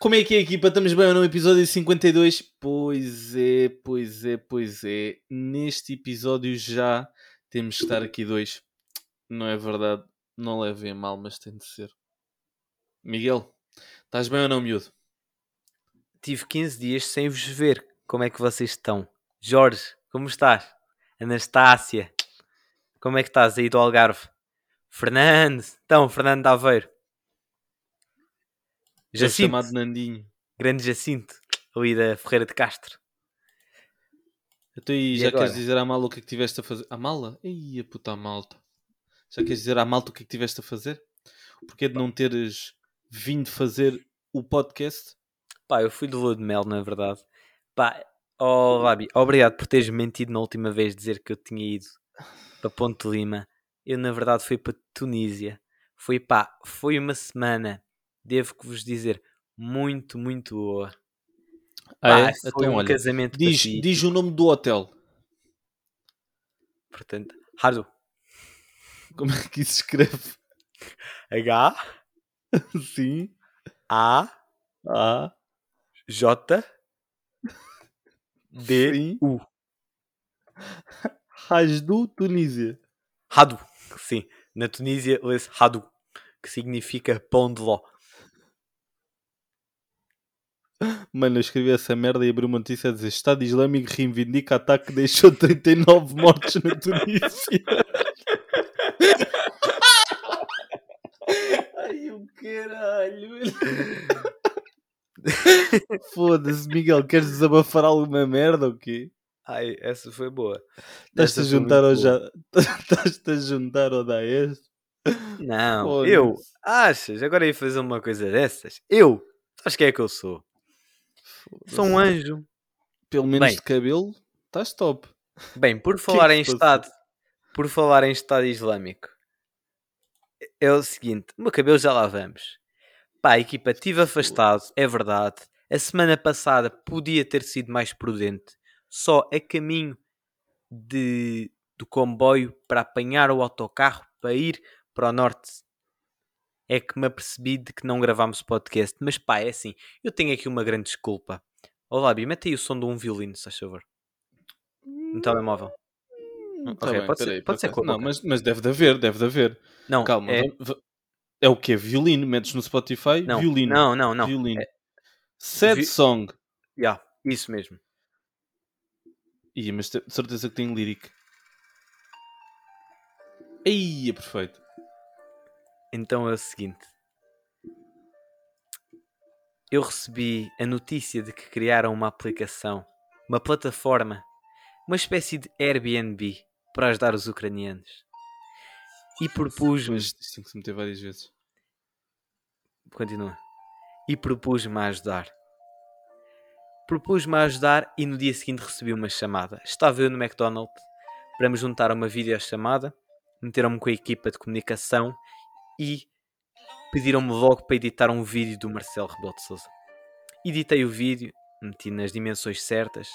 Como é que é, equipa? Estamos bem no episódio 52? Pois é, pois é, pois é. Neste episódio já temos que estar aqui dois. Não é verdade? Não levem a mal, mas tem de ser. Miguel, estás bem ou não, miúdo? Tive 15 dias sem vos ver. Como é que vocês estão? Jorge, como estás? Anastácia, como é que estás aí do Algarve? Fernando, então, Fernando de Aveiro. É Jacinto, chamado Nandinho. grande Jacinto, ali da Ferreira de Castro. Então aí, E já agora? queres dizer à mala o que é que tiveste a fazer? A mala? Ei, a puta malta. Já queres dizer à malta o que é que tiveste a fazer? Porquê de não teres vindo fazer o podcast? Pá, eu fui de lua de mel, na verdade. Pá, oh Labi, obrigado por teres mentido na última vez dizer que eu tinha ido para Ponte Lima. Eu, na verdade, fui para Tunísia. Foi pá, foi uma semana, devo que vos dizer, muito, muito boa. Pá, foi Então, um olha, casamento diz, diz o nome do hotel. portanto, Hadu. Como é que isso escreve? H Sim. A Ah, J D sim. U. Rasdu, Tunísia. Hadu. Sim, na Tunísia lê-se Hadu, que significa pão de ló. Mano, eu escrevi essa merda e abri uma notícia a dizer Estado Islâmico reivindica ataque que deixou 39 mortos na Tunísia. Ai, o caralho. Foda-se, Miguel, queres desabafar alguma merda ou quê? Ai, essa foi boa. Estás-te a juntar ao já... Estás-te a juntar ao Daesh? Não, eu. Achas? Agora ia fazer uma coisa dessas? Eu? Sabes quem é que eu sou? Sou um anjo. Pelo menos Bem. de cabelo, estás top. Bem, por que falar se em? Estado, por falar em Estado Islâmico, é o seguinte: o meu cabelo já lá vamos. Pá, equipa, estive afastado, é verdade. A semana passada podia ter sido mais prudente, só a caminho de, do comboio para apanhar o autocarro para ir para o norte. É que me apercebi de que não gravámos o podcast, mas pá, é assim, eu tenho aqui uma grande desculpa. Olá, Bi, mete aí o som de um violino, se faz favor. No telemóvel. Hum, ok, pode ser- peraí, pode ser por com a acaso- Não, boca. mas, mas deve de haver, deve de haver. Não, Calma, é, é o quê? Violino? Metes no Spotify? não, Violino. não, não, não. Violino. É, Sad vi- song. yeah, isso mesmo. Ih, mas de certeza que tem lírica. Aí, é perfeito. Então é o seguinte. Eu recebi a notícia de que criaram uma aplicação, uma plataforma, uma espécie de Airbnb para ajudar os ucranianos. E propus-me, Mas isto tem que se meter várias vezes. Continua, e propus-me a ajudar. Propus-me a ajudar e no dia seguinte recebi uma chamada. Estava eu no McDonald's para me juntar a uma videochamada, meteram-me com a equipa de comunicação e pediram-me logo para editar um vídeo do Marcelo Rebelo de Sousa. Editei o vídeo, meti nas dimensões certas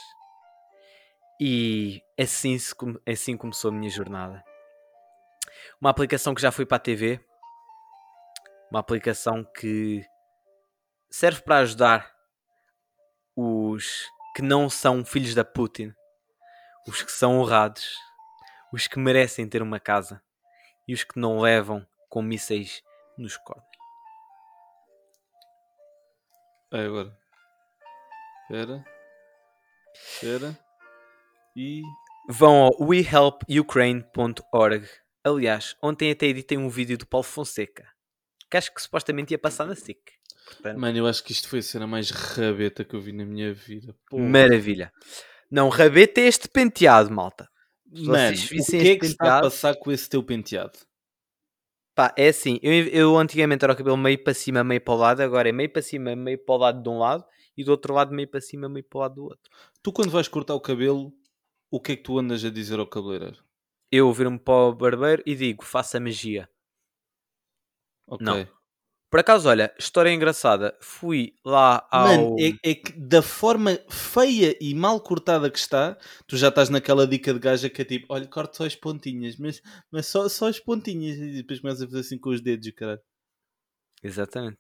e assim, se assim começou a minha jornada. Uma aplicação que já foi para a TV, uma aplicação que serve para ajudar os que não são filhos da Putin, os que são honrados, os que merecem ter uma casa e os que não levam com mísseis nos cornos. É agora. Espera. Espera. E. Vão ao wehelpukraine.org. Aliás, ontem até editei um vídeo do Paulo Fonseca, que acho que supostamente ia passar na SIC. Portanto, Mano, eu acho que isto foi a cena mais rabeta que eu vi na minha vida. Porra. maravilha. Não, rabeta é este penteado, malta. Mano, o que é que se está a penteado- passar com esse teu penteado? Pá, é assim, eu, eu antigamente era o cabelo meio para cima, meio para o lado, agora é meio para cima, meio para o lado de um lado e do outro lado meio para cima, meio para o lado do outro. Tu, quando vais cortar o cabelo, o que é que tu andas a dizer ao cabeleireiro? Eu viro-me para o barbeiro e digo, faça magia. Ok. Não. Por acaso, olha, história engraçada. Fui lá ao. Mano, é, é que da forma feia e mal cortada que está, tu já estás naquela dica de gaja que é tipo, olha, corta só as pontinhas, mas, mas só, só as pontinhas. E depois começas a fazer assim com os dedos, caralho. Exatamente.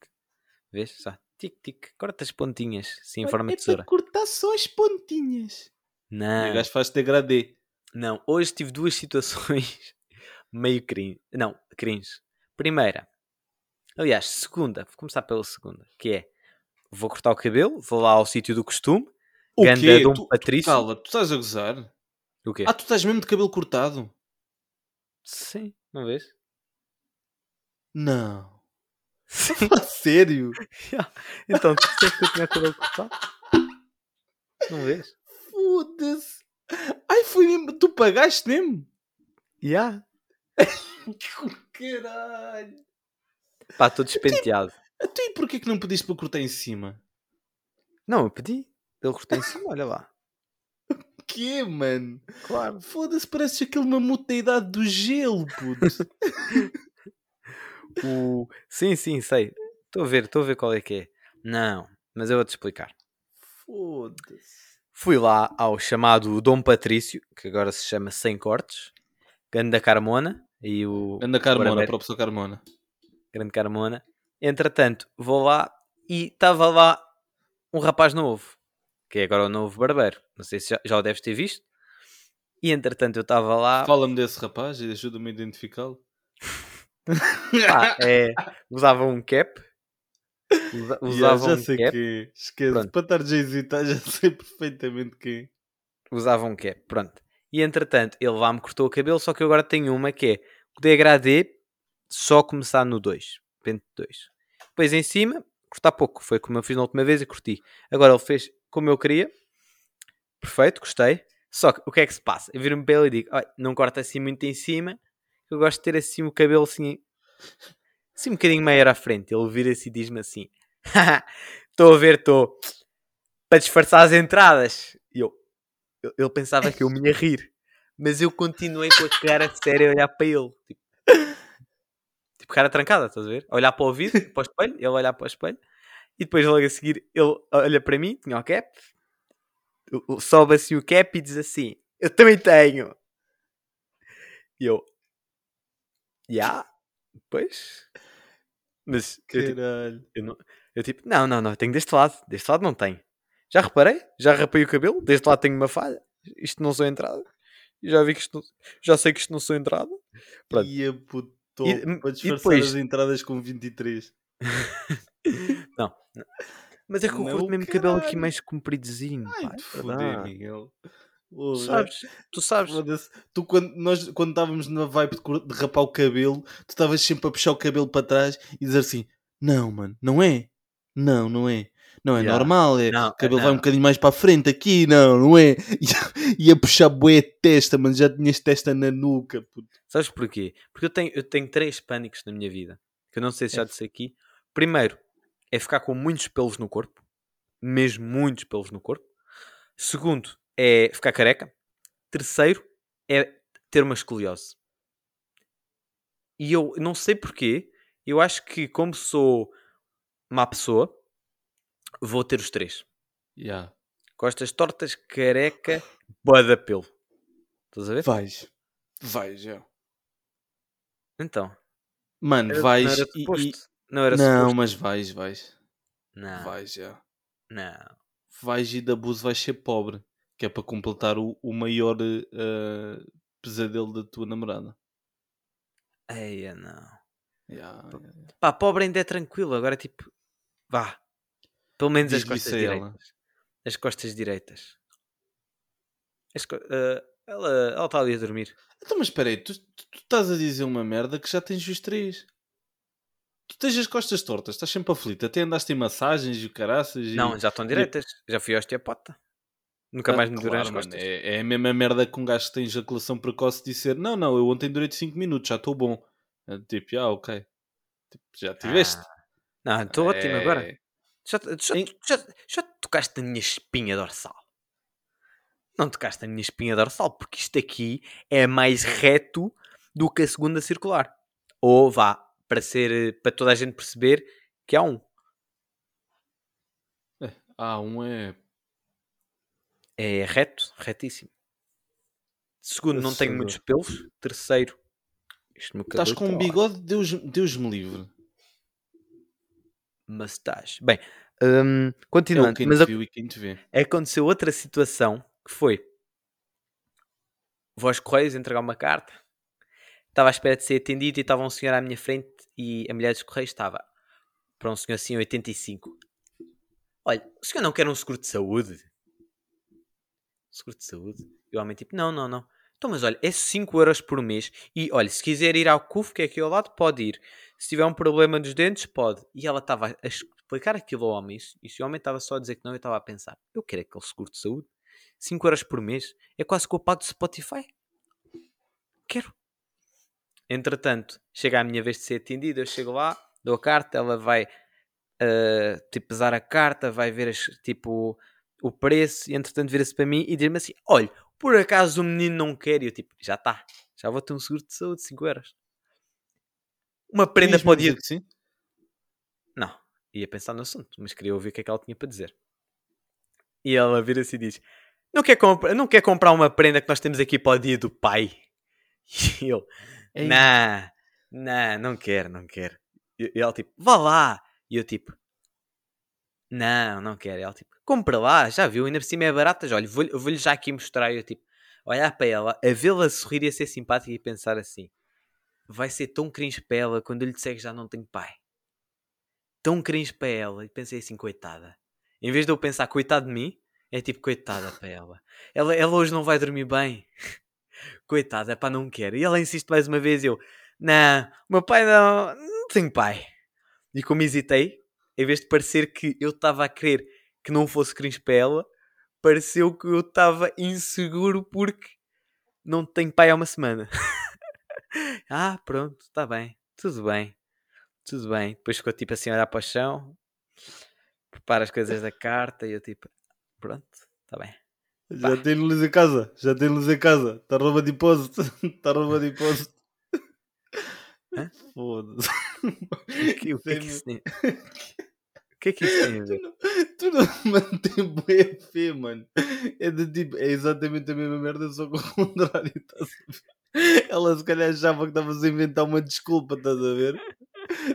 Vês? Só. Tic, tic. Corta as pontinhas, assim, em forma é de tesoura. cortar só as pontinhas. E Não. o gajo faz degradê. Não, hoje tive duas situações meio cringe. Não, cringe. Primeira, aliás, segunda, vou começar pela segunda, que é vou cortar o cabelo, vou lá ao sítio do costume, O Ganda quê? Dom Tu- Patrício. Calma, tu estás a gozar? o quê? Ah, tu estás mesmo de cabelo cortado? Sim, não vês? Não. Sério? então, tu disseste que eu tinha cabelo cortado? Não vês? Foda-se. Ai, foi mesmo. Tu pagaste mesmo? Já. Caralho. Pá, estou despenteado. Então e porquê que não pediste para cortar em cima? Não, eu pedi. Ele cortou em cima, olha lá. Que mano? Claro. Foda-se, pareces aquele mamuto da idade do gelo, puto. O... Sim, sim, sei. Estou a ver, estou a ver qual é que é. Não, mas eu vou-te explicar. Foda-se. Fui lá ao chamado Dom Patrício, que agora se chama Sem Cortes, Ganda Carmona, e o Anda Carmona, Barbeiro. professor Carmona. Grande Carmona. Entretanto, vou lá e estava lá um rapaz novo, que é agora o novo barbeiro. Não sei se já, já o deves ter visto. E entretanto, eu estava lá. Fala-me desse rapaz e ajuda-me a identificá-lo. pá, é, usava um cap. Usa- Yeah, Usava já um sei cap. que Esquece. Pronto. Para estar a já sei perfeitamente quem. usava um cap, pronto. E entretanto, ele lá me cortou o cabelo, só que eu agora tenho uma que é o degradê só começar no 2, pente 2. Depois em cima, cortar pouco, foi como eu fiz na última vez e curti. Agora ele fez como eu queria, perfeito, gostei. Só que o que é que se passa? Eu viro-me para ele e digo: "Olha, não corta assim muito em cima, eu gosto de ter assim o cabelo assim, assim um bocadinho maior à frente. Ele vira-se e diz-me assim: Estou a ver, estou para disfarçar as entradas. E eu, eu- ele pensava que eu me ia rir, mas eu continuei com a cara séria a olhar para ele, tipo, tipo cara trancada, estás a ver? A olhar para o vidro, para o espelho, ele olhar para o espelho, e depois logo a seguir ele olha para mim, tinha o cap, sobe assim o cap e diz assim: Eu também tenho. E eu, já, pois, mas eu, tipo, Caralho. eu, não, eu tipo, não, não, não, tenho deste lado, deste lado não tenho. Já reparei, já rapei o cabelo, deste lado tenho uma falha, isto não sou entrada. Já vi que isto já sei que isto não sou entrada. Pronto. Ia puto. E- para e disfarçar depois- as entradas com 23. Não. Mas é que eu Não, curto mesmo cabelo aqui mais compridozinho. Ai, te é foder. Miguel. Já- sabes, tu sabes. Tu, quando, nós, quando estávamos na vibe de, de rapar o cabelo, tu estavas sempre a puxar o cabelo para trás e dizer assim: Não, mano, não é. Não, não é. Não é Yeah. normal. É, Não, o cabelo vai um não. bocadinho mais para a frente aqui. Não, não é. Ia, puxar bué testa, mano. Já tinhas testa na nuca. Puto. Sabes porquê? Porque eu tenho, eu tenho três pânicos na minha vida. Que eu não sei se já É. disse aqui. Primeiro, é ficar com muitos pelos no corpo. Mesmo muitos pelos no corpo. Segundo, é ficar careca. Terceiro, é ter uma escoliose. E eu não sei porquê. Eu acho que como sou má pessoa, vou ter os três. Yeah. Costas tortas, careca, boa pelo. Estás a ver? Vais. Vais, já. Então. Mano, Era- vais. não era suposto. e- Não era Não, suposto. mas vais, vais. Não, Vais, já. não. Vais e da abuso vais ser pobre. Que é para completar o, o maior eh, pesadelo da tua namorada. Eia, não. Yeah, yeah. Pá, pobre ainda é tranquilo. Agora, tipo, vá. Pelo menos as costas direitas. As costas direitas. As co- ah, ela está ali a dormir. Então, mas espera aí, tu, tu- tu estás a dizer uma merda que já tens os três. Tu tens as costas tortas, estás sempre aflito. Até andaste em massagens e o caraças. E... Não, já estão direitas. Já fui ao osteopata. Nunca Ah, mais me durei claro, as mano, costas. é, é a mesma merda que um gajo que tem ejaculação precoce disser: Não, não, eu ontem durei 5 minutos, já estou bom. É Tipo, ah, ok. Tipo, já tiveste. Ah, Não, estou ótimo agora. Já, já, já, já tocaste na minha espinha dorsal? Não tocaste na minha espinha dorsal, porque isto aqui é mais reto do que a segunda circular. Ou vá, para ser para toda a gente perceber, que há um. É, há um é. É reto, retíssimo. Segundo, não Assustador. muitos pelos. Terceiro, Estás com um bigode, Deus, Deus me livre. Estás. Bem, hum, É continuando. quem mas viu e quem te vê. aconteceu outra situação que foi vou aos Correios entregar uma carta estava à espera de ser atendido e estava um senhor à minha frente e a mulher dos Correios estava para um senhor assim 85 olha, o senhor não quer um seguro de saúde? seguro de saúde? e o homem tipo, não, não, não então mas olha, é 5 euros por mês e olha, se quiser ir ao CUF que é aqui ao lado, pode ir se tiver um problema nos dentes, pode e ela estava a explicar aquilo ao homem e, se o homem estava só a dizer que não, eu estava a pensar eu quero aquele seguro de saúde 5 euros por mês é quase que eu pago do Spotify. Quero. Entretanto, chega a minha vez de ser atendido, eu chego lá, dou a carta, ela vai ah, tipo pesar a carta, vai ver as- tipo o preço e entretanto vira-se para mim e diz-me assim: olha, por acaso o menino não quer? E eu tipo, já está, já vou ter um seguro de saúde de 5 euros. Uma prenda para o dia. sim? Não, ia pensar no assunto, mas queria ouvir o que é que ela tinha para dizer. E ela vira-se e diz: não quer, compra- não quer comprar uma prenda que nós temos aqui para o dia do pai? E eu: Não, não, não quero, não quero. E e ela tipo: Vá lá. E eu tipo: Não, não quero. E ela tipo: Compra lá, já viu? Ainda por cima é baratas. Olha, vou-lhe vou já aqui mostrar. Eu tipo: Olhar para ela, a vê-la sorrir e a ser simpática e pensar assim: Vai ser tão cringe para ela quando eu lhe disser que já não tenho pai. Tão cringe para ela. E pensei assim: Coitada. Em vez de eu pensar, coitado de mim, é tipo, coitada para ela. Ela, ela hoje não vai dormir bem. Coitada, pá, não quero. E ela insiste mais uma vez. Eu, não, meu pai não, não tem pai. E como hesitei, em vez de parecer que eu estava a querer que não fosse cringe para ela, pareceu que eu estava inseguro porque não tenho pai há uma semana. ah, pronto, está bem, tudo bem, tudo bem. Depois ficou tipo assim a olhar para o chão, prepara as coisas da carta e eu tipo, pronto, está bem. Já tem luz em casa, já tem luz em casa. Está rouba de depósito. Está rouba de depósito. Foda-se. O que, o que é que isso que é que isso tem a ver? Tu não mantém boa fé, mano. É de tipo, é exatamente a mesma merda, só que ao contrário, estás a ver? Ela se calhar achava que estavas a inventar uma desculpa, estás a ver?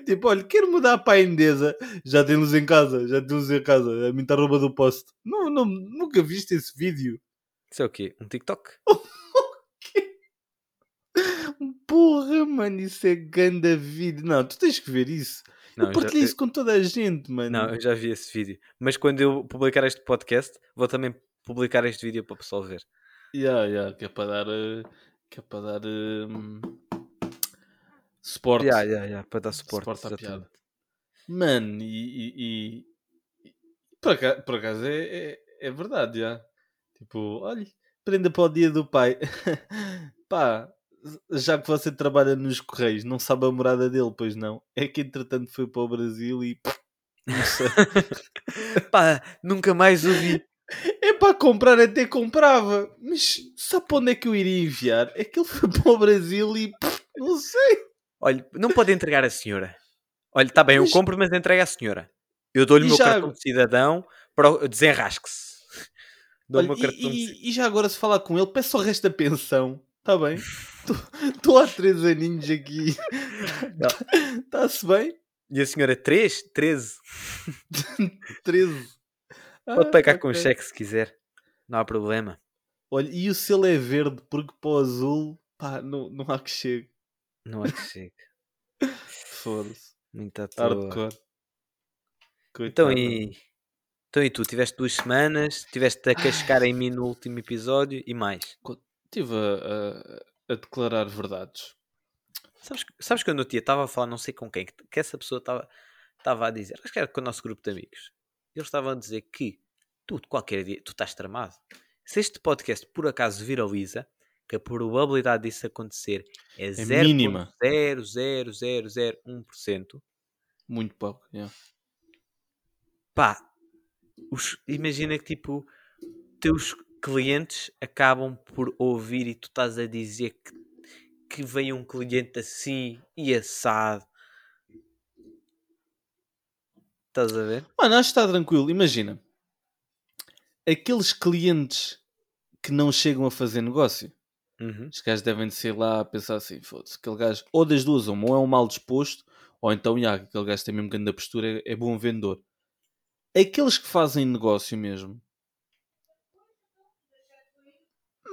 Tipo, olha, quero mudar para a Endesa. Já tem luz em casa, já tem luz em casa. A mim está rouba do poste. Não, não, nunca viste esse vídeo. Isso é o quê? Um TikTok? Porra, mano, isso é ganda vídeo. Não, tu tens que ver isso. Não, eu eu já- isso com toda a gente, mano. Não, eu já vi esse vídeo. Mas quando eu publicar este podcast, vou também publicar este vídeo para o pessoal ver. Yeah, yeah, que é para dar. eh, Que é para dar. hum, suporte. Ya, ya, ya, para dar suporte. Suporte à piada. Mano, e. e, e- por, acaso, por acaso é, é, é verdade, já. Tipo, olha, prenda para o dia do pai. Pá, já que você trabalha nos Correios, não sabe a morada dele, pois não? É que entretanto foi para o Brasil e. Não sei. Pá, nunca mais ouvi. É para comprar, até comprava. Mas sabe para onde é que eu iria enviar? É que ele foi para o Brasil e. Não sei. Olha, não pode entregar a senhora. Olha, está bem, eu Mas- compro, mas entrega à senhora. Eu dou-lhe o meu já- cartão de cidadão para o... desenrasque-se. Olha, meu e, cartão de e- e já agora se falar com ele, peço o resto da pensão. Está bem? Estou há três aninhos aqui. Está-se bem? E a senhora 3, 13. 13. Pode Ah, pagar com ok. cheque se quiser. Não há problema. Olha, e o selo é verde porque para o azul, pá, não, não há que chegue. Não há que chegue. Foda-se. Muito à toa. Hardcore. Então e... então e tu? Tiveste duas semanas, tiveste a cascar em mim no último episódio e mais. Estive a, a- a declarar verdades. Sabes, sabes quando eu estava a falar, não sei com quem, que, que essa pessoa estava estava a dizer, acho que era com o nosso grupo de amigos. Eles estavam a dizer que tu, qualquer dia, tu estás tramado. Se este podcast por acaso viraliza, que a probabilidade disso acontecer é, mínima. 0.00001%, Muito pouco. yeah. pá, os- imagina que tipo, teus clientes acabam por ouvir e tu estás a dizer que, que veio um cliente assim e assado. Estás a ver? Mano, acho que está tranquilo. Imagina. Aqueles clientes que não chegam a fazer negócio. Uhum. Os gajos devem de ser lá a pensar assim, foda-se, aquele gajo, ou das duas, uma, ou é um mal disposto, ou então, já, aquele gajo tem mesmo grande postura, é, é bom vendedor. Aqueles que fazem negócio mesmo,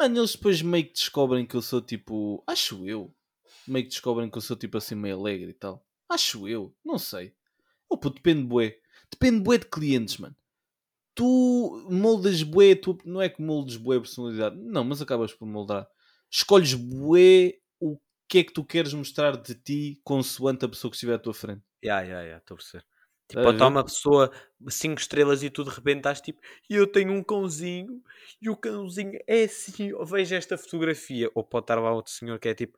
mano, eles depois meio que descobrem que eu sou tipo, acho eu, meio que descobrem que eu sou tipo assim meio alegre e tal. Acho eu, não sei. Oh, pô, depende bué. Depende bué de clientes, mano. Tu moldas bué, tu não é que moldes bué a personalidade, não, mas acabas por moldar. Escolhes bué o que é que tu queres mostrar de ti consoante a pessoa que estiver à tua frente. Ya, ya, ya, estou a perceber. Tipo, estar ver? uma pessoa 5 estrelas e tu de repente estás tipo, e eu tenho um cãozinho, e o cãozinho é assim, eu vejo esta fotografia. Ou pode estar lá outro senhor que é tipo,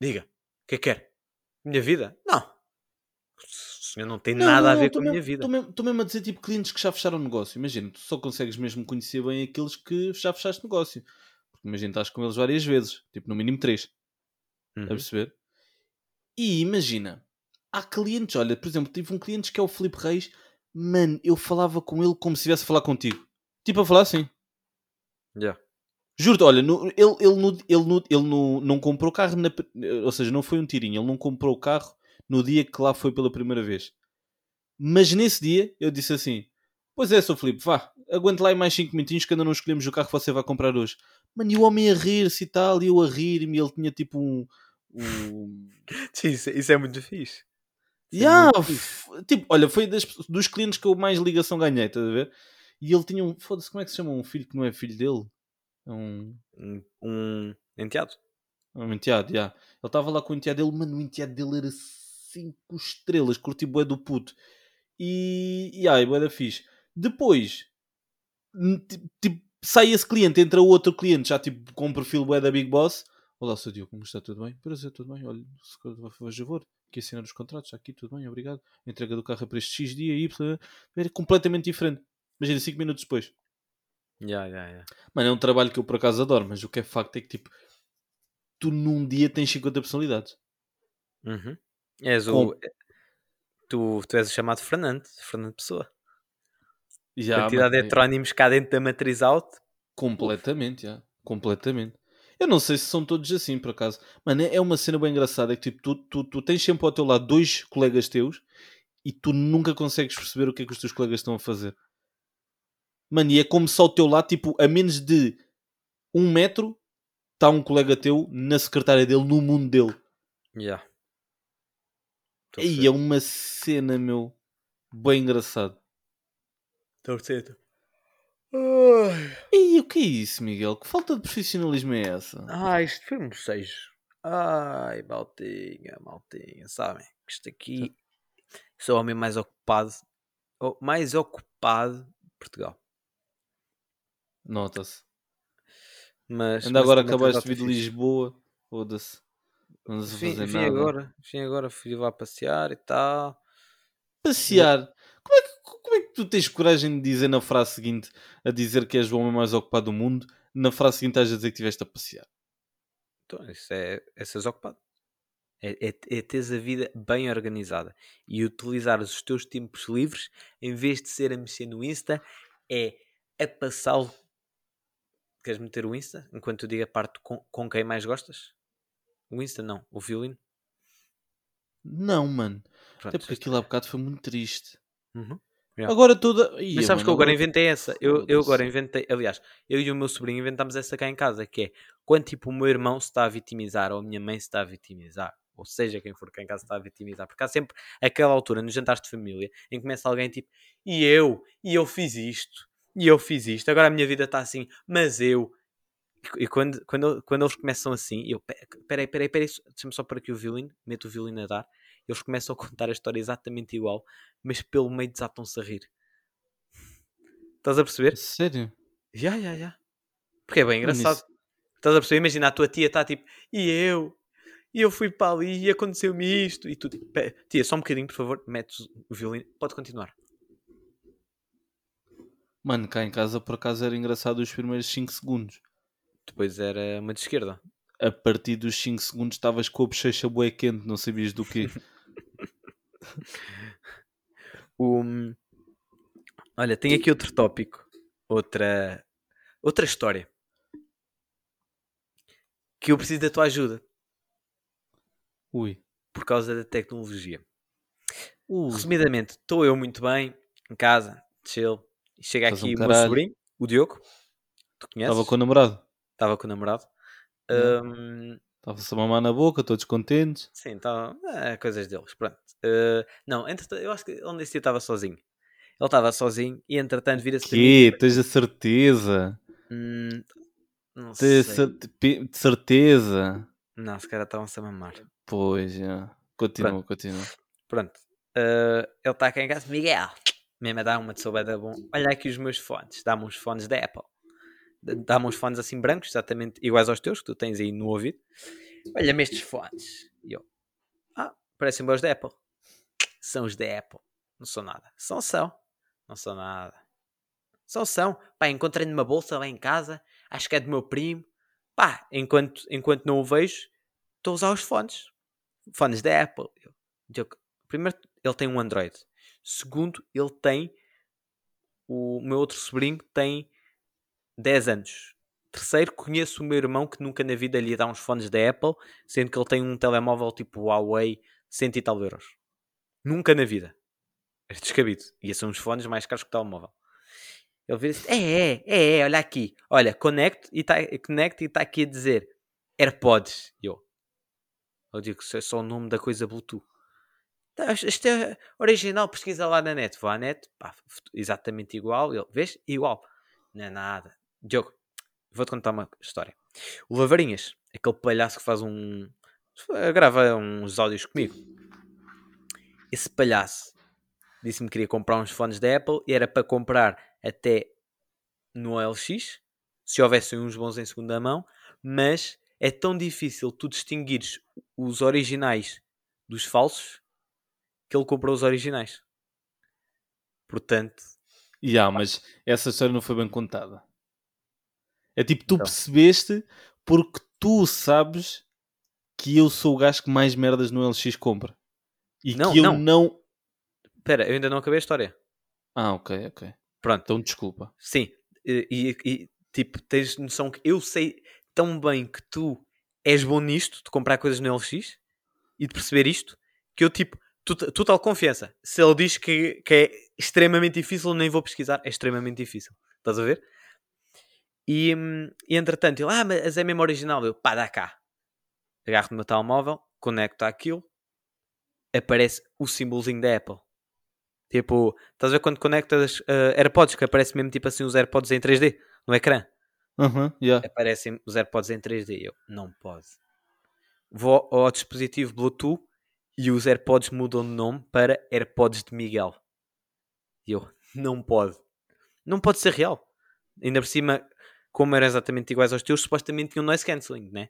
diga, o que é que quer? Minha vida? Não. O senhor não tem nada a ver com a minha vida. Estou mesmo, estou mesmo a dizer tipo clientes que já fecharam negócio. Imagina, tu só consegues mesmo conhecer bem aqueles que já fechaste negócio. Porque imagina, estás com eles várias vezes, tipo no mínimo três. Uhum. A perceber? E imagina, há clientes, olha, por exemplo, tive um cliente que é o Filipe Reis, mano, eu falava com ele como se estivesse a falar contigo. Tipo a falar assim. Ya. Juro-te, olha, no- ele, ele, no- ele, no- ele no- não comprou carro, na, ou seja, não foi um tirinho, ele não comprou o carro no dia que lá foi pela primeira vez. Mas nesse dia eu disse assim: Pois é, Sr. Filipe, vá, aguente lá em mais 5 minutinhos que ainda não escolhemos o carro que você vai comprar hoje. Mano, e o homem a rir-se e tal, e eu a rir-me, e ele tinha tipo um. um... Sim, isso, isso é muito fixe. É Yeah, tipo, olha, foi das- dos clientes que eu mais ligação ganhei, estás a ver? E ele tinha um. Foda-se, como é que se chama? Um filho que não é filho dele? É um. Um, enteado. Um enteado, já. Ele estava lá com o enteado dele, mano, o enteado dele era 5 estrelas, curti bué do puto. E, e ai, bué da fixe. Depois, tipo, sai esse cliente, entra outro cliente, já tipo com um perfil bué da Big Boss. Olá, seu Diogo, como está? Tudo bem? Prazer, tudo bem? Olha, se por favor, que assinar os contratos, aqui, tudo bem, obrigado. Entrega do carro é para este X dia, Y, era completamente diferente. Imagina, 5 minutos depois. Ya, ya, ya. Mano, é um trabalho que eu por acaso adoro, mas o que é facto é que tipo, tu num dia tens 50 personalidades. Uhum. És o. Com- Tu, tu és o chamado Fernando, Fernando Pessoa. Já, Quantidade de é- heterónimos cá dentro da matriz out. Completamente, já. Completamente. Eu não sei se são todos assim, por acaso. Mano, é uma cena bem engraçada. É que tipo, tu, tu, tu tens sempre ao teu lado dois colegas teus e tu nunca consegues perceber o que é que os teus colegas estão a fazer. Mano, e é como se ao teu lado, tipo, a menos de um metro, está um colega teu na secretária dele, no mundo dele. A E é uma cena, meu, bem engraçado. Estou a perceber. Ai. E o que é isso, Miguel? Que falta de profissionalismo é essa? Ah, isto foi um bocejo. Ai, maltinha, maltinha, sabem? que Isto aqui sou o homem mais ocupado, mais ocupado de Portugal. Nota-se. Mas, Ainda agora acabaste de vir de. Lisboa. Foda-se. Não Vim, fazer vim nada. agora, vim agora, fui lá passear e tal. Passear. Como é, que, como é que tu tens coragem de dizer na frase seguinte a dizer que és o homem mais ocupado do mundo? Na frase seguinte estás a dizer que estiveste a passear. Então, isso é, é seres ocupado. É, é, é teres a vida bem organizada e utilizar os teus tempos livres em vez de ser a mexer no Insta, é a passá-lo. Queres meter o Insta enquanto eu digo a parte com, com quem mais gostas? O Insta não, o violino. Não, mano. Pronto, Até porque aquilo há bocado foi muito triste. Uhum. Yeah. Agora toda. Ia, Mas sabes mano, que eu agora inventei essa. Eu, eu agora inventei, aliás, eu e o meu sobrinho inventámos essa cá em casa, que é quando tipo o meu irmão se está a vitimizar ou a minha mãe se está a vitimizar, ou seja, quem for cá em casa está a vitimizar, porque há sempre aquela altura nos jantares de família em que começa alguém tipo, e eu, e eu fiz isto, e eu fiz isto, agora a minha vida está assim, mas eu. E quando, quando, quando eles começam assim, eu, "Pe- peraí, peraí, peraí, deixa-me só para aqui o violino, meto o violino a dar, eles começam a contar a história exatamente igual, mas pelo meio desatam-se a rir. Estás a perceber? Sério? Já, já, já. Porque é bem engraçado. isso- Estás a perceber? Imagina a tua tia está tipo, e eu? E eu fui para ali e aconteceu-me isto. E tu, tipo, "Pe- tia, só um bocadinho, por favor, metes o violino. Pode continuar. Mano, cá em casa por acaso era engraçado os primeiros 5 segundos. Depois era uma de esquerda. A partir dos 5 segundos estavas com a bochecha bué quente, não sabias do quê. Olha, tem aqui outro tópico, outra, outra história que eu preciso da tua ajuda Ui. por causa da tecnologia. Ui. Resumidamente, estou eu muito bem em casa, chill, e chega Estás aqui um o meu sobrinho, o Diogo. Tu conheces? Estava com o namorado. Estava com o namorado. Hum, Estava-se a mamar na boca, todos contentes. sim, estava. É, coisas deles, pronto. Uh, não, entretanto, eu acho que onde esse dia estava sozinho. Ele estava sozinho e entretanto vira-se. Que? Tens a certeza? Hum, não Tens sei. de certeza? Não, se calhar estavam-se a mamar. Pois, já. Continua, continua. Pronto. Uh, ele está cá em casa. Miguel, mesmo a dar uma de soubeda bom. Olha aqui os meus fones. Dá-me uns fones da Apple. Dá-me uns fones assim brancos, exatamente iguais aos teus, que tu tens aí no ouvido. Olha-me estes fones. E eu, ah, parecem bons da Apple. São os da Apple. Não são nada. São, são. Não são nada. São, são. Pá, encontrei numa bolsa lá em casa. Acho que é do meu primo. Pá, enquanto, enquanto não o vejo, estou a usar os fones. Fones da Apple. Eu, Diogo, primeiro, ele tem um Android. Segundo, ele tem. O meu outro sobrinho tem 10 anos. Terceiro, conheço o meu irmão que nunca na vida lhe ia dar uns fones da Apple, sendo que ele tem um telemóvel tipo Huawei, cento e tal euros. Nunca na vida. É descabido. E são uns fones mais caros que o telemóvel. Ele vira assim, é, é, é, é, olha aqui. Olha, connect e está tá aqui a dizer AirPods. E eu, eu digo, isso é só o nome da coisa Bluetooth. Tá, Isto é original, pesquisa lá na net. Vou à net, pá, exatamente igual. Ele, vês? Igual. Não é nada. Diogo, vou-te contar uma história. O Lavarinhas, aquele palhaço que faz um. grava uns áudios comigo. Esse palhaço disse-me que queria comprar uns fones da Apple e era para comprar até no OLX, se houvessem uns bons em segunda mão, mas é tão difícil tu distinguires os originais dos falsos que ele comprou os originais. Portanto, Já, mas essa história não foi bem contada. É tipo, tu Então. percebeste porque tu sabes que eu sou o gajo que mais merdas no LX compra. E Não, que eu não. não... espera, eu ainda não acabei a história. Ah, ok, ok. Pronto, Então desculpa. sim. E, e- e, tipo, tens noção que eu sei tão bem que tu és bom nisto, de comprar coisas no LX e de perceber isto, que eu tipo, total confiança. Se ele diz que, que é extremamente difícil, eu nem vou pesquisar, é extremamente difícil. Estás a ver? E, e entretanto, ele, ah, mas é mesmo original. Eu, pá, dá cá. Agarro no meu telemóvel, conecto àquilo, aparece o símbolozinho da Apple. Tipo, estás a ver quando conectas uh, AirPods, que aparece mesmo tipo assim os AirPods em 3D no ecrã? Aham, já. Aparecem os AirPods em 3D. Eu, não pode. Vou ao dispositivo Bluetooth e os AirPods mudam de nome para AirPods de Miguel. E eu, não pode. Não pode ser real. Ainda por cima, como eram exatamente iguais aos teus, supostamente tinham noise cancelling, né?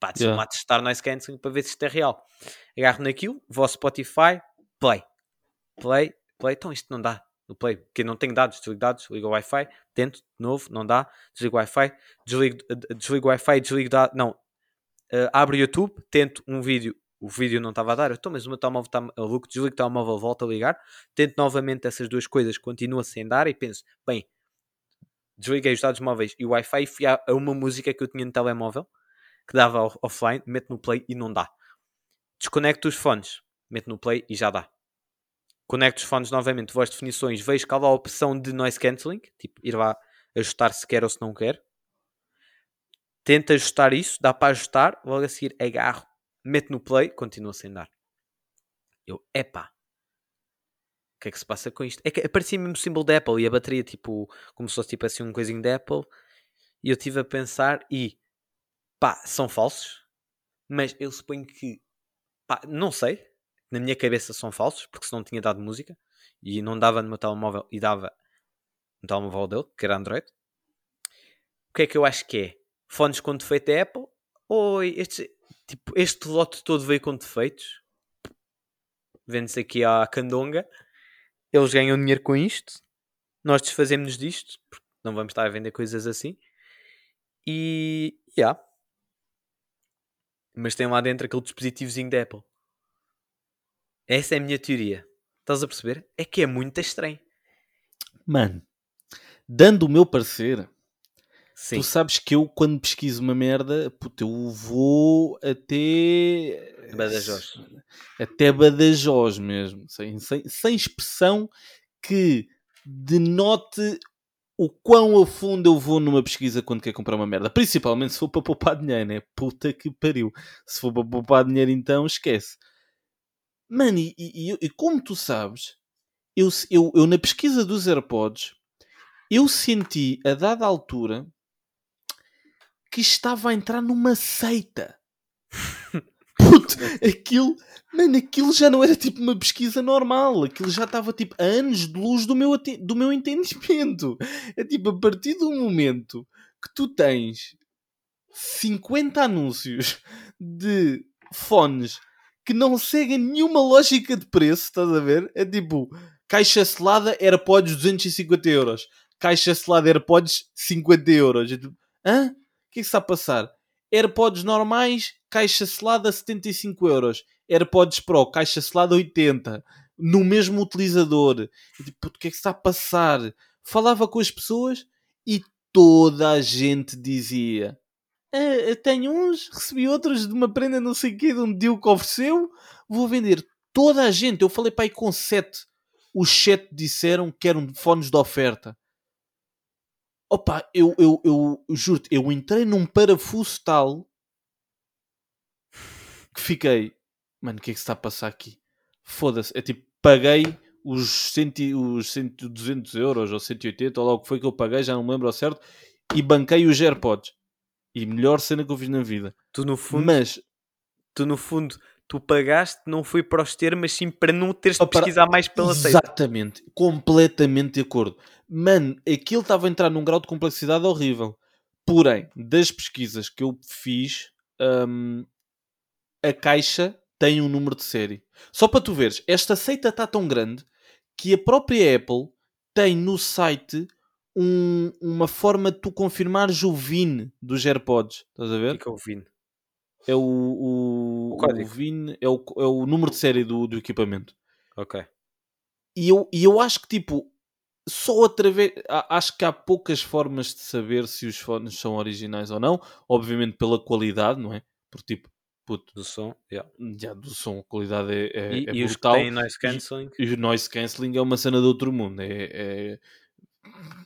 Pá, Yeah. lá testar noise cancelling para ver se isto é real. Agarro naquilo, vou ao Spotify, play. Play, play. Então isto não dá no play, porque não tenho dados, desligo dados, ligo o Wi-Fi, tento de novo, não dá, desligo o Wi-Fi, desligo, desligo o Wi-Fi, desligo dados, não, Eh, abro o YouTube, tento um vídeo, o vídeo não estava a dar, eu estou, mas o meu telemóvel está maluco, desligo o telemóvel, volto a ligar, tento novamente essas duas coisas, continua sem dar e penso, bem, desliguei os dados móveis e o Wi-Fi e fui a, uma música que eu tinha no telemóvel, que dava off- offline, meto no play e não dá. Desconecto os fones, meto no play e já dá. Conecto os fones novamente, vou às definições, vejo qual é a opção de noise cancelling, tipo, ir lá ajustar se quer ou se não quer. Tento ajustar isso, dá para ajustar, logo a seguir agarro, meto no play, continua sem dar. Eu, epá, que é que se passa com isto? É que aparecia mesmo o símbolo da Apple e a bateria, tipo, como se fosse tipo assim um coisinho da Apple. E eu estive a pensar e, pá, são falsos, mas eu suponho que, pá, não sei, na minha cabeça são falsos, porque se não tinha dado música e não dava no meu telemóvel e dava no telemóvel dele, que era Android. O que é que eu acho que é? Fones com defeito é Apple? Ou este, tipo, este lote todo veio com defeitos? Vende-se aqui à candonga. Eles ganham dinheiro com isto. Nós desfazemos-nos disto, porque não vamos estar a vender coisas assim. E, yeah. Mas tem lá dentro aquele dispositivozinho da Apple. Essa é a minha teoria. Estás a perceber? É que é muito estranho. Mano, dando o meu parecer, Sim. tu sabes que eu, quando pesquiso uma merda, puto, eu vou até. Badajoz. Até Badajoz mesmo. Sem, sem, sem expressão que denote o quão a fundo eu vou numa pesquisa quando quero comprar uma merda. Principalmente se for para poupar dinheiro, né? Puta que pariu. Se for para poupar dinheiro, então esquece. Mano, e, e, e como tu sabes, eu, eu, eu na pesquisa dos AirPods, eu senti a dada altura que estava a entrar numa seita. Puto, aquilo, mano, aquilo já não era tipo uma pesquisa normal. Aquilo já estava tipo a anos de luz do meu, do meu entendimento. É tipo, a partir do momento que tu tens 50 anúncios de fones que não seguem nenhuma lógica de preço, estás a ver? É tipo, caixa selada AirPods 250 euros. Caixa selada AirPods 50 euros. É tipo, hã? Que que está a passar? AirPods normais, caixa selada 75 euros. AirPods Pro, caixa selada 80. No mesmo utilizador. Tipo, o que é que está a passar? Falava com as pessoas e toda a gente dizia ah, tenho uns, recebi outros de uma prenda não sei o quê, de um deal que ofereceu, vou vender. Toda a gente, eu falei para aí com sete, os sete disseram que eram fones de oferta. Opa, eu, eu, eu, eu juro-te, eu entrei num parafuso tal que fiquei, mano, o que é que se está a passar aqui? Foda-se, é tipo, paguei os, centi, os 100, 200 euros ou 180 ou logo que foi que eu paguei, já não me lembro ao certo, e banquei os AirPods. E melhor cena que eu fiz na vida. Tu no fundo, Mas, tu no fundo, tu pagaste, não foi para os ter, mas sim para não teres de pesquisar mais pela seita. exatamente, completamente de acordo. Mano, aquilo estava a entrar num grau de complexidade horrível. Porém, das pesquisas que eu fiz, hum, a caixa tem um número de série. Só para tu veres, esta seita está tão grande que a própria Apple tem no site um- uma forma de tu confirmares o VIN dos AirPods. Estás a ver? Fica ouvindo. É o, o, O código. VIN, é o, é o número de série do, do equipamento. Ok. E eu, e eu acho que, tipo, só através. a- Acho que há poucas formas de saber se os fones são originais ou não. Obviamente pela qualidade, não é? Porque, tipo, puto, Do som. yeah. já do som, a qualidade é, é, e é e brutal. têm noise cancelling. E o noise cancelling é uma cena de outro mundo. É. é-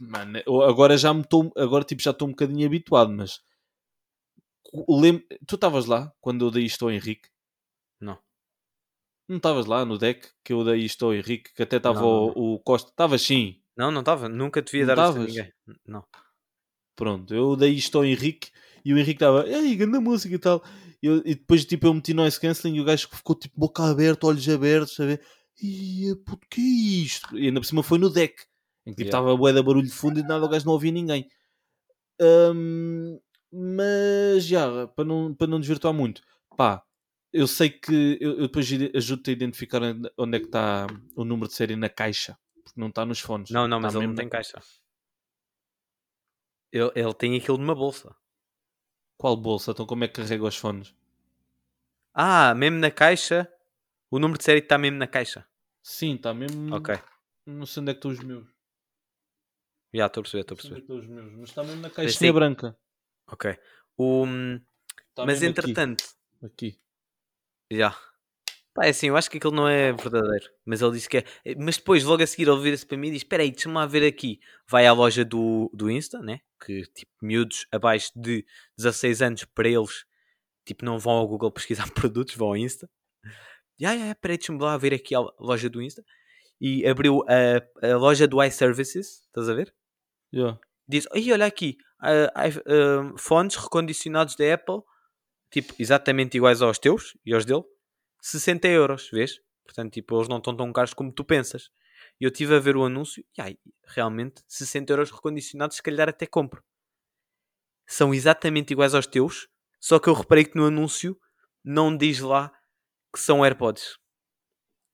Mano, agora já me estou. Agora, tipo, já estou um bocadinho habituado, mas. lem- Tu estavas lá quando eu dei isto ao Henrique? Não. Não estavas lá no deck que eu dei isto ao Henrique, que até estava o, o Costa. Estavas sim. Não, não estava. Nunca devia Não dar isto a estavas? ninguém. Não. Pronto, eu dei isto ao Henrique e o Henrique estava, ei, grande música e tal. E, eu- e depois, tipo, eu meti noise cancelling e o gajo ficou, tipo, boca aberta, olhos abertos, sabe? E puto, que é isto? E ainda por cima foi no deck, em que tipo, Yeah. estava bué da barulho de fundo e de nada o gajo não ouvia ninguém. Hum, mas, já, para não, para não desvirtuar muito, pá, eu sei que eu, eu depois ajudo-te a identificar onde é que está o número de série na caixa, porque não está nos fones. Não, não, Está mas ele não mesmo tem na- caixa. Ele, ele tem aquilo numa bolsa. Qual bolsa? Então como é que carrega os fones? Ah, mesmo na caixa. O número de série está mesmo na caixa. Sim, está mesmo. Ok. Não sei onde é que estão os meus. Já, estou a perceber, estou a Não sei onde é perceber. que estão os meus, mas está mesmo na Mas caixinha sim. branca. Ok. O, Está mas mesmo aqui. entretanto, Aqui. já. Pá, é assim, eu acho que aquilo não é verdadeiro. Mas ele disse que é. Mas depois, logo a seguir, ele vira-se para mim e diz: Espera aí, deixa-me lá ver aqui. Vai à loja do, do Insta, né? Que tipo, miúdos abaixo de 16 anos, para eles, tipo, não vão ao Google pesquisar produtos, vão ao Insta. Já, já, espera aí, deixa-me lá ver aqui a loja do Insta. E abriu a, a loja do iServices, estás a ver? Yeah. diz: Aí, olha aqui, ah, i- ah, fones recondicionados da Apple, tipo, exatamente iguais aos teus e aos dele, 60 euros, vês? Portanto, tipo, eles não estão tão caros como tu pensas. E eu estive a ver o anúncio e ai, realmente 60 euros recondicionados, se calhar até compro. São exatamente iguais aos teus, só que eu reparei que no anúncio não diz lá que são AirPods.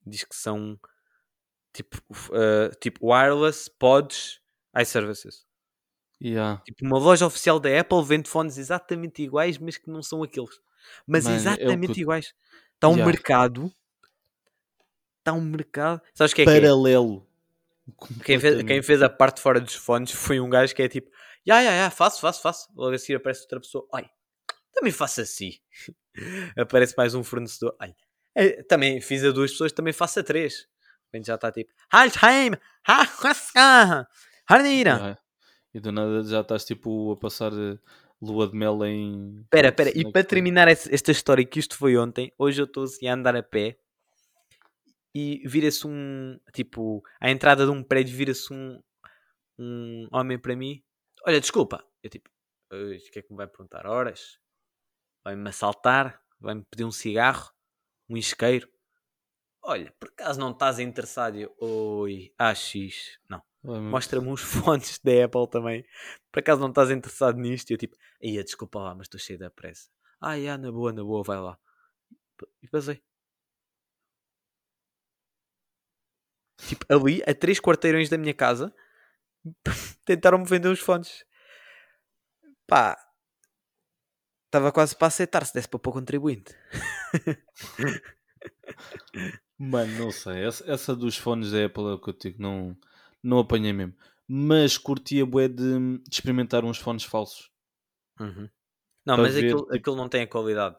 Diz que são tipo, ah, tipo wireless pods iServices. Yeah. Tipo, uma loja oficial da Apple vende fones exatamente iguais, mas que não são aqueles. Mas Mano, é exatamente que- iguais. Está um mercado está um mercado. Sabes é que é? Paralelo. Quem fez, quem fez a parte fora dos fones foi um gajo que é tipo, ya, ya, ya, faço, faço, faço. Logo a seguir aparece outra pessoa, olha, também faço assim. aparece mais um fornecedor, eh, também fiz a duas pessoas, também faço a três. Repente já está tipo, Haltheim, Harnira. Ah, E do nada já estás tipo a passar eh, lua de mel em. Espera, espera, e para terminar esta história que isto foi ontem, hoje eu estou assim a andar a pé e vira-se um, tipo, à entrada de um prédio vira-se um, um homem para mim, olha, desculpa, eu tipo, "Ui, o que é que me vai perguntar? Horas? Vai-me assaltar? Vai-me pedir um cigarro? Um isqueiro? Olha, por acaso não estás interessado? Eu, Oi, AX, não. Mostra-me uns fones da Apple também. Por acaso não estás interessado nisto? E eu tipo, ia desculpa lá, mas estou cheio da pressa. Ah, já, na boa, na boa, vai lá. E passei. Tipo, ali, a três quarteirões da minha casa, tentaram-me vender os fones. Pá, estava quase para aceitar se desse para pôr contribuinte. Mano, não sei. Essa, essa dos fones da Apple é o que eu digo, não, não apanhei mesmo. Mas curtia bué de, de experimentar uns fones falsos. Uhum. Não, Para mas ver, aquilo, tipo- aquilo não tem a qualidade.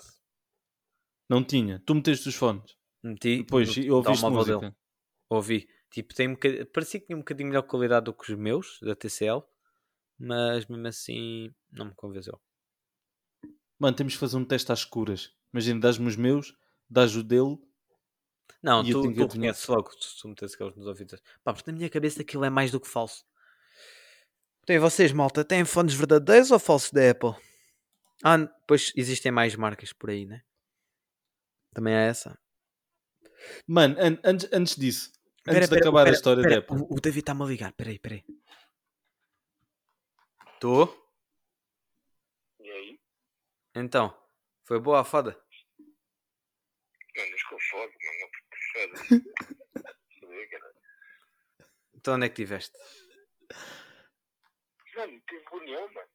Não tinha. Tu meteste os fones. Meti Depois no ouviste telemóvel música. dele. Ouvi. Tipo, tem um bocad... parecia que tinha um bocadinho melhor qualidade do que os meus, da TCL, mas mesmo assim não me convenceu. Mano, temos que fazer um teste às escuras. Imagina, dás-me os meus, dás o dele. Não, E eu tu, tenho tu adivinhar. reconheces logo se tu metes aqueles nos ouvidos. Pá, porque na minha cabeça aquilo é mais do que falso. Tem vocês, malta, têm fones verdadeiros ou falsos da Apple? Ah, pois existem mais marcas por aí, né? Também é essa. Mano, an- antes, antes disso, Pera, antes de pera, acabar a pera, história pera, da Apple. O, o David está-me a ligar, peraí, peraí. Estou? E aí? Então, foi boa a foda? Mano, mas Então onde é que tiveste? Mano, tive reunião, mano.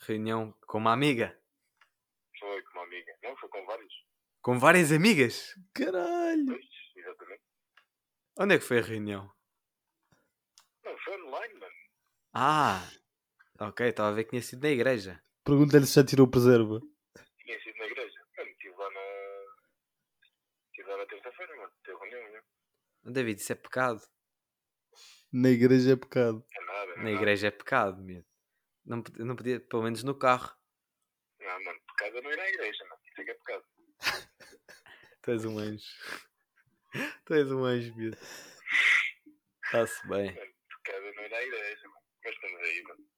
Reunião com uma amiga? Foi com uma amiga. Não, foi com vários. Com várias amigas? Caralho. Dois, exatamente. Onde é que foi a reunião? Não, foi online, mano. Ah, ok, estava a ver que tinha sido na igreja. Pergunta-lhe se já tirou preserva. Tinha sido na igreja. Mano, estive lá na. Na terça-feira, mano. Teve reunião, né? David, isso é pecado. Na igreja é pecado. É nada, é Na nada. igreja é pecado, meu. Não, não podia, pelo menos no carro. Não, mano, pecado é não ir à igreja, mano. Isso é que é pecado. Tu és um anjo. tu és um anjo, meu. Está-se bem. Mano, pecado é não ir à igreja, mano. Mas estamos aí, mano.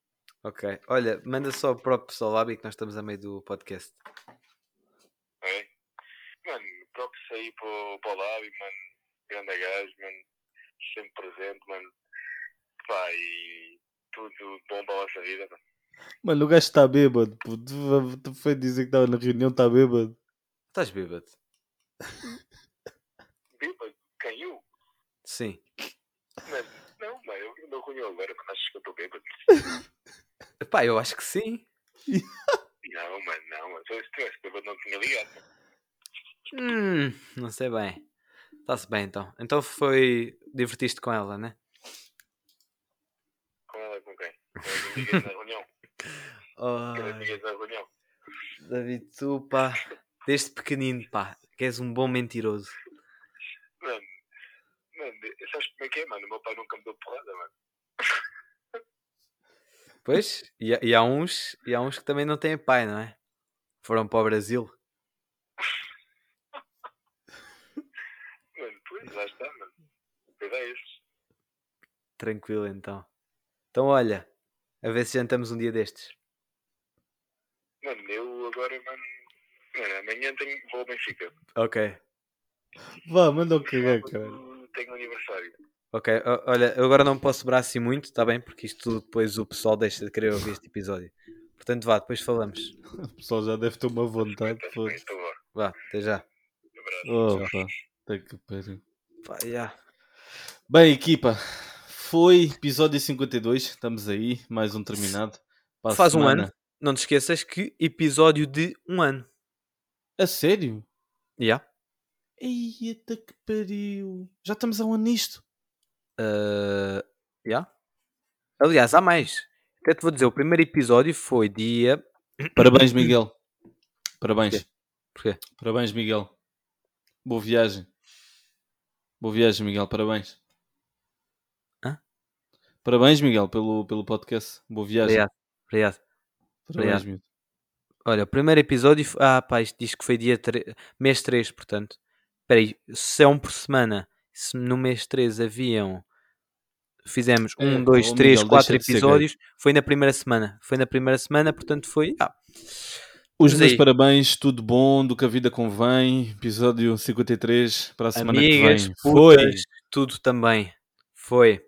Ok. Olha, manda só para o pessoal lá, que nós estamos a meio do podcast. É? Sair para o- para o lábio, mano. Grande gajo, mano. Sempre presente, mano. Pá, e tudo bom para a vossa vida, mano. Mano, o gajo está bêbado. pô. Tu, tu foi dizer que estava na reunião, está bêbado. Estás bêbado? Bêbado, caiu? Sim. Mano, não, mano, eu não conheço agora, mano. Achas que eu estou bêbado? Epá, eu acho que sim. Não, mano, não, mano. Se eu estivesse bêbado, não tinha ligado, mano. Hum, não sei bem. Está-se bem então. Então foi. Divertiste com ela, né? Com ela, com quem? Com as amigas na reunião. Com as amigas na reunião. David, tu, pá, desde pequenino, pá, que és um bom mentiroso. Mano, mano, sabes como é que é, mano? O meu pai nunca me deu porrada, mano. Pois, e, e há uns, e há uns que também não têm pai, não é? Foram para o Brasil. Mano, pois, lá está, mano. Pois é isso. Tranquilo então. Então olha, a ver se jantamos um dia destes. Mano, eu agora, mano. Mano, amanhã tenho, vou ao Benfica. Ok. Vá, manda o cagar, cara. Tenho aniversário. Ok, o- olha, eu agora não posso sobrar assim muito, está bem? Porque isto tudo depois o pessoal deixa de querer ouvir este episódio. Portanto, vá, depois falamos. O pessoal já deve ter uma vontade. Então vá. Até já. Um abraço. Oh, pá. Que pariu. Pá, já. Bem, equipa, foi episódio 52. Estamos aí, mais um terminado. Para a Faz um ano. Não te esqueças que episódio de um ano. A sério? Já? Eita que pariu. Já estamos há um ano nisto. Uh, yeah. Aliás, há mais. Até te vou dizer, o primeiro episódio foi dia. Parabéns, Miguel. Parabéns. Porquê? Parabéns, Miguel. Boa viagem. Boa viagem, Miguel. Parabéns. Hã? Parabéns, Miguel, pelo, pelo podcast. Boa viagem. Obrigado. Obrigado. Parabéns, obrigado. Olha, o primeiro episódio. Ah, pá, isto diz que foi dia 3, mês 3, portanto. Espera aí, se é um por semana, se no mês 3 haviam. Fizemos É, um, dois, oh, três, Miguel, quatro deixa de ser episódios. Foi na primeira semana. Foi na primeira semana, portanto foi. Ah, Os meus parabéns, tudo bom, do que a vida convém. Episódio 53 para a semana amigas, que vem. Foi! putas, tudo também. Foi.